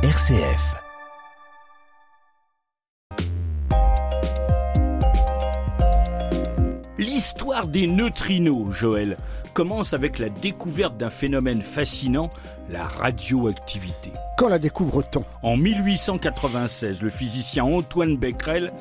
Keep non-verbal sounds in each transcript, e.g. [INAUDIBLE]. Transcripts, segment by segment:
RCF. L'histoire des neutrinos, Joël, commence avec la découverte d'un phénomène fascinant, la radioactivité. Quand la découvre-t-on? En 1896, le physicien Antoine Becquerel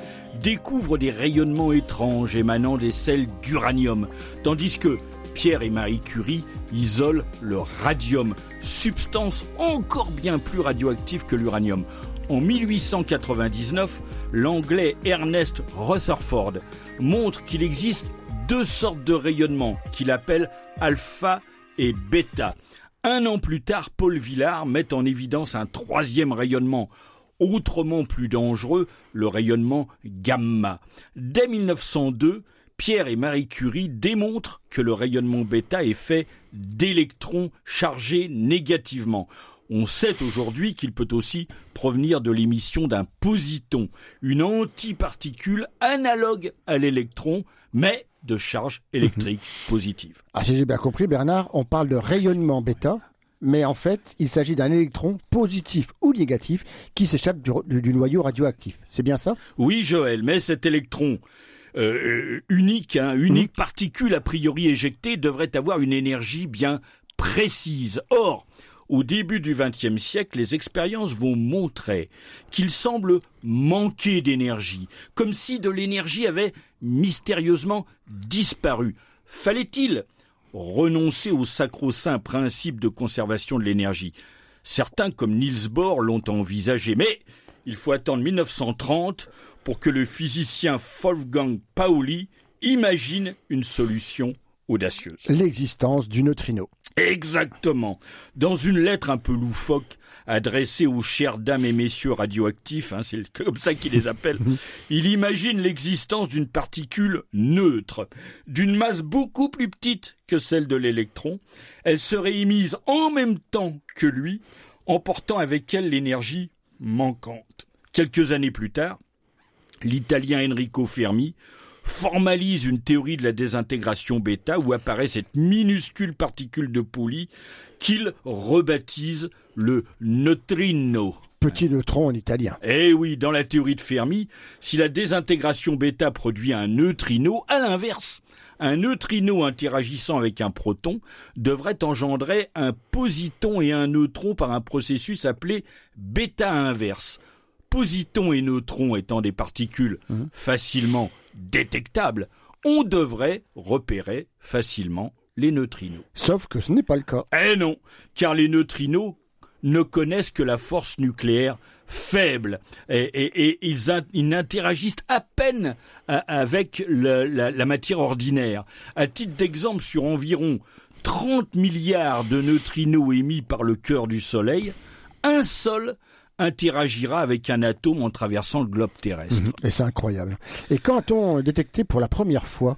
découvre des rayonnements étranges émanant des sels d'uranium, tandis que Pierre et Marie Curie isolent le radium, substance encore bien plus radioactive que l'uranium. En 1899, l'anglais Ernest Rutherford montre qu'il existe deux sortes de rayonnements qu'il appelle alpha et bêta. Un an plus tard, Paul Villard met en évidence un troisième rayonnement, autrement plus dangereux, le rayonnement gamma. Dès 1902, Pierre et Marie Curie démontrent que le rayonnement bêta est fait d'électrons chargés négativement. On sait aujourd'hui qu'il peut aussi provenir de l'émission d'un positon, une antiparticule analogue à l'électron, mais de charge électrique positive. Ah, si j'ai bien compris, Bernard, on parle de rayonnement bêta, mais en fait, il s'agit d'un électron positif ou négatif qui s'échappe du, du noyau radioactif. C'est bien ça? Oui, Joël, mais cet électron euh, unique, hein, unique particule a priori éjectée devrait avoir une énergie bien précise. Or, au début du XXe siècle, les expériences vont montrer qu'il semble manquer d'énergie, comme si de l'énergie avait mystérieusement disparu. Fallait-il renoncer au sacro-saint principe de conservation de l'énergie? Certains, comme Niels Bohr, l'ont envisagé, mais il faut attendre 1930 pour que le physicien Wolfgang Pauli imagine une solution audacieuse. L'existence du neutrino. Exactement. Dans une lettre un peu loufoque adressée aux chères dames et messieurs radioactifs, hein, c'est [LAUGHS] comme ça qu'il les appelle, [LAUGHS] il imagine l'existence d'une particule neutre, d'une masse beaucoup plus petite que celle de l'électron. Elle serait émise en même temps que lui, emportant avec elle l'énergie manquante. Quelques années plus tard, l'italien Enrico Fermi formalise une théorie de la désintégration bêta où apparaît cette minuscule particule de Pauli qu'il rebaptise le neutrino. Petit neutron en italien. Eh oui, dans la théorie de Fermi, si la désintégration bêta produit un neutrino, à l'inverse, un neutrino interagissant avec un proton devrait engendrer un positon et un neutron par un processus appelé bêta inverse. Positon et neutrons étant des particules facilement détectables, on devrait repérer facilement les neutrinos. Sauf que ce n'est pas le cas. Eh non, car les neutrinos ne connaissent que la force nucléaire faible et, et, et ils, in, ils, n'interagissent à peine avec le, la, la, matière ordinaire. À titre d'exemple, sur environ 30 milliards de neutrinos émis par le cœur du Soleil, un seul interagira avec un atome en traversant le globe terrestre. Mmh, et c'est incroyable. Et quand on détecté pour la première fois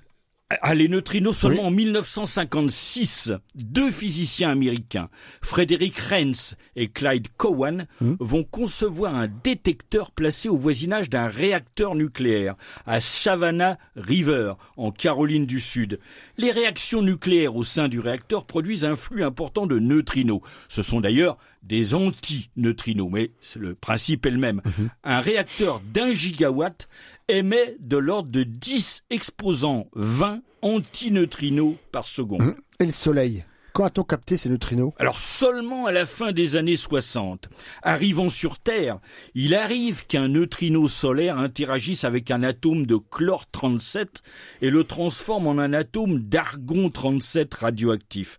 ah, les neutrinos seulement oui. en 1956, deux physiciens américains, Frédéric Renz et Clyde Cowan, mmh. vont concevoir un détecteur placé au voisinage d'un réacteur nucléaire à Savannah River, en Caroline du Sud. Les réactions nucléaires au sein du réacteur produisent un flux important de neutrinos. Ce sont d'ailleurs des anti-neutrinos, mais le principe est le même. Mmh. Un réacteur d'un gigawatt émet de l'ordre de 10 exposants 20 antineutrinos par seconde. Et le Soleil? Quand a-t-on capté ces neutrinos? Alors seulement à la fin des années 60. Arrivant sur Terre, il arrive qu'un neutrino solaire interagisse avec un atome de chlore 37 et le transforme en un atome d'argon 37 radioactif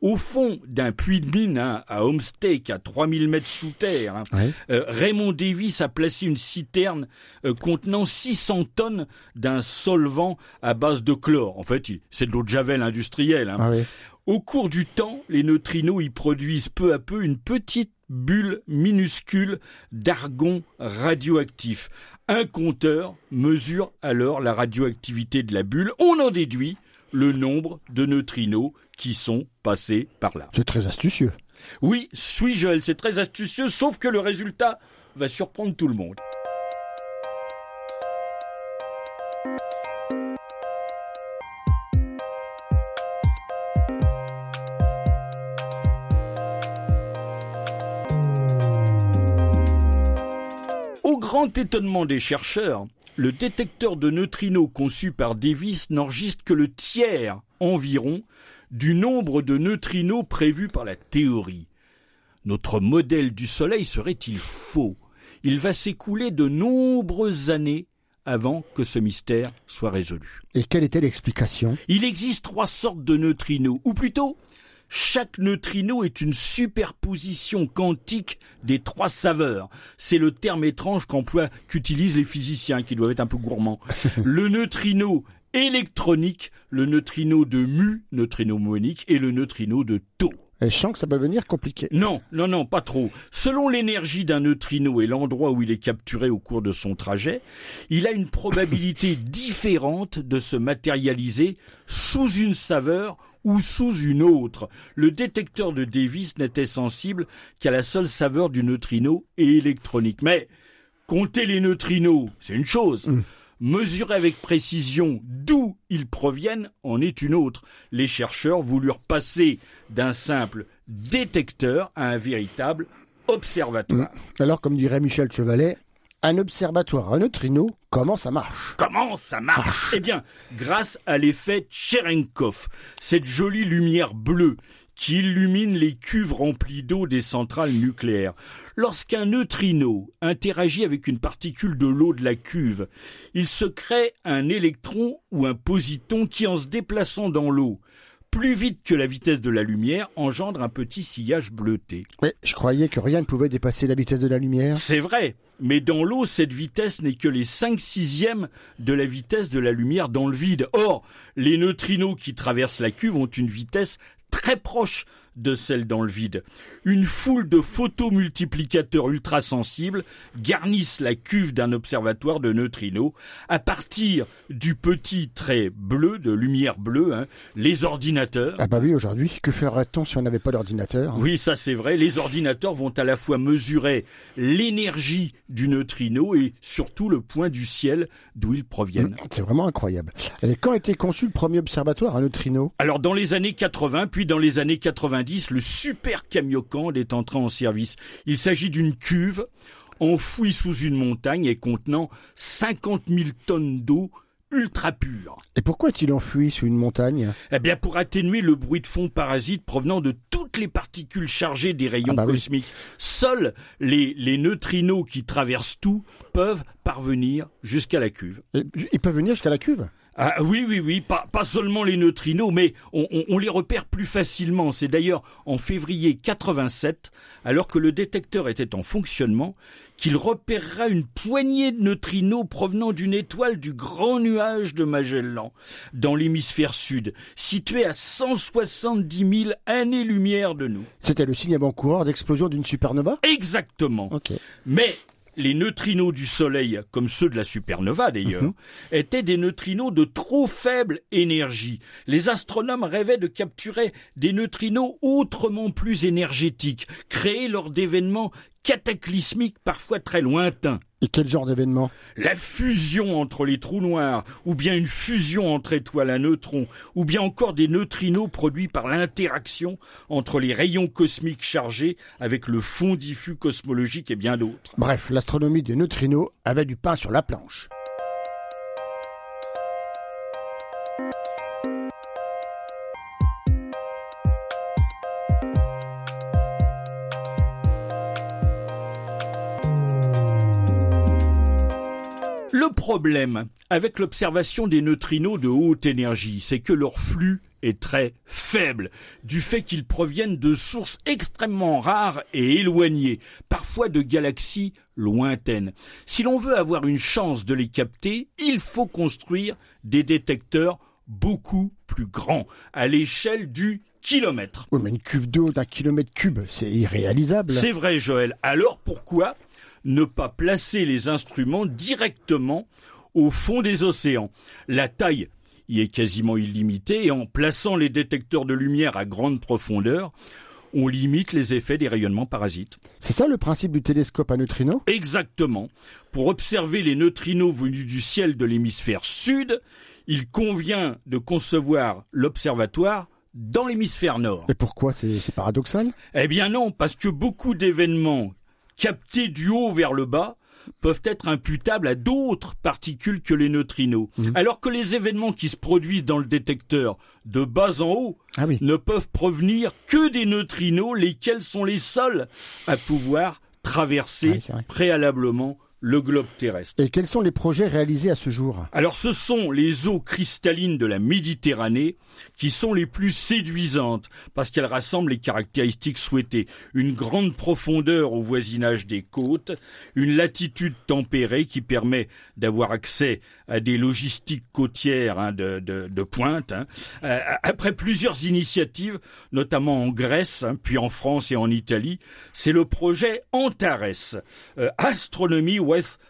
au fond d'un puits de mine hein, à Homestake, à 3000 mètres sous terre, hein, ouais. euh, Raymond Davis a placé une citerne euh, contenant 600 tonnes d'un solvant à base de chlore. En fait, c'est de l'eau de javel industrielle. Hein. Ah oui. Au cours du temps, les neutrinos y produisent peu à peu une petite bulle minuscule d'argon radioactif. Un compteur mesure alors la radioactivité de la bulle. On en déduit le nombre de neutrinos qui sont passés par là. C'est très astucieux. Oui, Joël, c'est très astucieux, sauf que le résultat va surprendre tout le monde. Grand étonnement des chercheurs, le détecteur de neutrinos conçu par Davis n'enregistre que le tiers environ du nombre de neutrinos prévus par la théorie. Notre modèle du Soleil serait-il faux? Il va s'écouler de nombreuses années avant que ce mystère soit résolu. Et quelle était l'explication? Il existe trois sortes de neutrinos, ou plutôt, chaque neutrino est une superposition quantique des trois saveurs. C'est le terme étrange qu'emploient, qu'utilisent les physiciens, qui doivent être un peu gourmands. [LAUGHS] Le neutrino électronique, le neutrino de mu, neutrino monique, et le neutrino de tau. Et je sens que ça va devenir compliqué. Non, non, non, pas trop. Selon l'énergie d'un neutrino et l'endroit où il est capturé au cours de son trajet, il a une probabilité [LAUGHS] différente de se matérialiser sous une saveur ou sous une autre. Le détecteur de Davis n'était sensible qu'à la seule saveur du neutrino et électronique. Mais compter les neutrinos, c'est une chose. Mm. Mesurer avec précision d'où ils proviennent en est une autre. Les chercheurs voulurent passer d'un simple détecteur à un véritable observatoire. Alors, comme dirait Michel Chevalet, un observatoire à neutrinos, comment ça marche Comment ça marche Eh bien, grâce à l'effet Cherenkov, cette jolie lumière bleue qui illumine les cuves remplies d'eau des centrales nucléaires. Lorsqu'un neutrino interagit avec une particule de l'eau de la cuve, il se crée un électron ou un positon qui, en se déplaçant dans l'eau, plus vite que la vitesse de la lumière, engendre un petit sillage bleuté. Mais je croyais que rien ne pouvait dépasser la vitesse de la lumière. C'est vrai, mais dans l'eau, cette vitesse n'est que les 5 sixièmes de la vitesse de la lumière dans le vide. Or, les neutrinos qui traversent la cuve ont une vitesse très proche de celle dans le vide. Une foule de photomultiplicateurs ultrasensibles garnissent la cuve d'un observatoire de neutrinos. À partir du petit trait bleu, de lumière bleue, hein, les ordinateurs. Ah bah oui, aujourd'hui, que ferait-on si on n'avait pas d'ordinateur Oui, ça c'est vrai. Les ordinateurs vont à la fois mesurer l'énergie du neutrino et surtout le point du ciel d'où ils proviennent. C'est vraiment incroyable. Et quand a été conçu le premier observatoire à neutrinos? Alors dans les années 80, puis dans les années 90, le super Kamiokande est entré en service. Il s'agit d'une cuve enfouie sous une montagne et contenant 50 000 tonnes d'eau ultra pure. Et pourquoi est-il enfui sous une montagne? Eh bien, pour atténuer le bruit de fond parasite provenant de toutes les particules chargées des rayons Ah bah oui. cosmiques. Seuls les, les neutrinos qui traversent tout peuvent parvenir jusqu'à la cuve. Et Il peut venir jusqu'à la cuve? Ah oui, oui, oui, pas, pas seulement les neutrinos, mais on, on- on les repère plus facilement. C'est d'ailleurs en février 87, alors que le détecteur était en fonctionnement, qu'il repérera une poignée de neutrinos provenant d'une étoile du grand nuage de Magellan, dans l'hémisphère sud, situé à 170 000 années-lumière de nous. C'était le signe avant-coureur d'explosion d'une supernova? Exactement. Ok. Mais les neutrinos du Soleil, comme ceux de la supernova d'ailleurs, étaient des neutrinos de trop faible énergie. Les astronomes rêvaient de capturer des neutrinos autrement plus énergétiques, créés lors d'événements cataclysmiques parfois très lointains. Et quel genre d'événement? La fusion entre les trous noirs, ou bien une fusion entre étoiles à neutrons, ou bien encore des neutrinos produits par l'interaction entre les rayons cosmiques chargés avec le fond diffus cosmologique et bien d'autres. Bref, l'astronomie des neutrinos avait du pain sur la planche. Problème avec l'observation des neutrinos de haute énergie, c'est que leur flux est très faible, du fait qu'ils proviennent de sources extrêmement rares et éloignées, parfois de galaxies lointaines. Si l'on veut avoir une chance de les capter, il faut construire des détecteurs beaucoup plus grands, à l'échelle du kilomètre. Oui, mais une cuve d'eau d'un kilomètre cube, c'est irréalisable. C'est vrai, Joël. Alors pourquoi ne pas placer les instruments directement au fond des océans La taille y est quasiment illimitée et en plaçant les détecteurs de lumière à grande profondeur, on limite les effets des rayonnements parasites. C'est ça le principe du télescope à neutrinos? Exactement. Pour observer les neutrinos venus du ciel de l'hémisphère sud, il convient de concevoir l'observatoire dans l'hémisphère nord. Et pourquoi? C'est paradoxal? Eh bien non, parce que beaucoup d'événements captés du haut vers le bas peuvent être imputables à d'autres particules que les neutrinos, Mhm. alors que les événements qui se produisent dans le détecteur de bas en haut Ah oui. ne peuvent provenir que des neutrinos, lesquels sont les seuls à pouvoir traverser Ouais, préalablement le globe terrestre. Et quels sont les projets réalisés à ce jour Alors ce sont les eaux cristallines de la Méditerranée qui sont les plus séduisantes parce qu'elles rassemblent les caractéristiques souhaitées. Une grande profondeur au voisinage des côtes, une latitude tempérée qui permet d'avoir accès à des logistiques côtières hein, de, de- de pointe. hein. Euh, après plusieurs initiatives, notamment en Grèce, hein, puis en France et en Italie, c'est le projet Antares, euh, Astronomy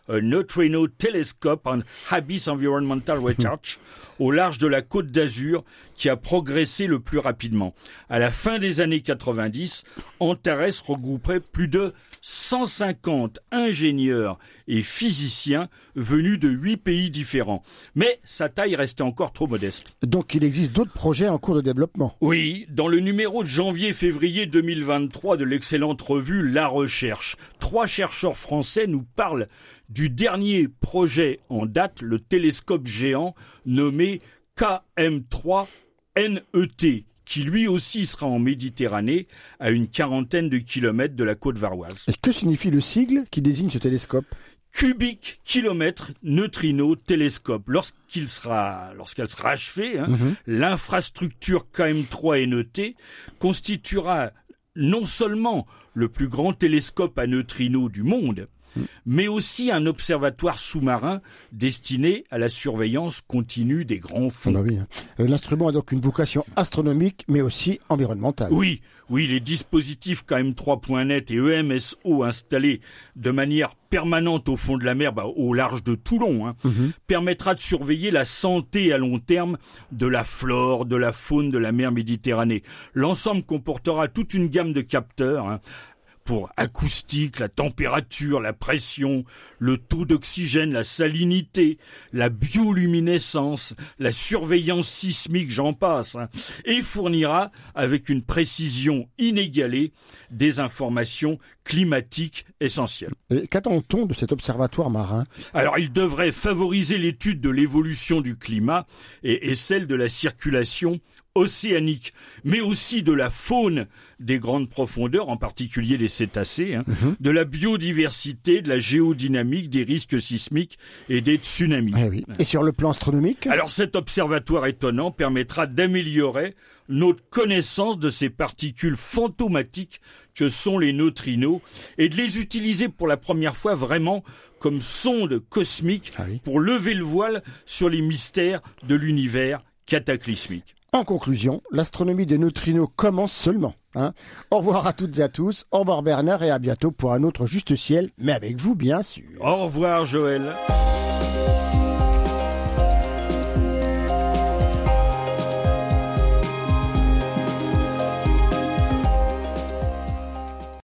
a Neutrino Telescope and Abyss Environmental Research, au large de la côte d'Azur, qui a progressé le plus rapidement. À la fin des années 90, Antares regrouperait plus de 150 ingénieurs et physiciens venus de huit pays différents. Mais sa taille restait encore trop modeste. Donc il existe d'autres projets en cours de développement. Oui, dans le numéro de janvier-février 2023 de l'excellente revue La Recherche, trois chercheurs français nous parlent du dernier projet en date, le télescope géant nommé KM3 NET, qui lui aussi sera en Méditerranée, à une quarantaine de kilomètres de la côte varoise. Et que signifie le sigle qui désigne ce télescope? Cubique kilomètre neutrino télescope. Lorsqu'il sera, lorsqu'elle sera achevée, hein, l'infrastructure KM3 NET constituera non seulement le plus grand télescope à neutrinos du monde, mais aussi un observatoire sous-marin destiné à la surveillance continue des grands Ah fonds. bah oui. hein. Euh, L'instrument a donc une vocation astronomique, mais aussi environnementale. Oui, oui, les dispositifs KM3.net et EMSO installés de manière permanente au fond de la mer, bah, au large de Toulon, hein, permettra de surveiller la santé à long terme de la flore, de la faune de la mer Méditerranée. L'ensemble comportera toute une gamme de capteurs. hein, pour acoustique, la température, la pression, le taux d'oxygène, la salinité, la bioluminescence, la surveillance sismique, j'en passe, hein, et fournira, avec une précision inégalée, des informations climatiques essentielles. Qu'attend-on de cet observatoire marin? Alors il devrait favoriser l'étude de l'évolution du climat et, et celle de la circulation océanique, mais aussi de la faune des grandes profondeurs, en particulier les cétacés, hein, de la biodiversité, de la géodynamique, des risques sismiques et des tsunamis. Eh oui. Et sur le plan astronomique? Alors cet observatoire étonnant permettra d'améliorer notre connaissance de ces particules fantomatiques que sont les neutrinos et de les utiliser pour la première fois vraiment comme sonde cosmique Ah oui. pour lever le voile sur les mystères de l'univers cataclysmique. En conclusion, l'astronomie des neutrinos commence seulement. hein. Au revoir à toutes et à tous, au revoir Bernard et à bientôt pour un autre Juste Ciel, mais avec vous bien sûr. Au revoir Joël.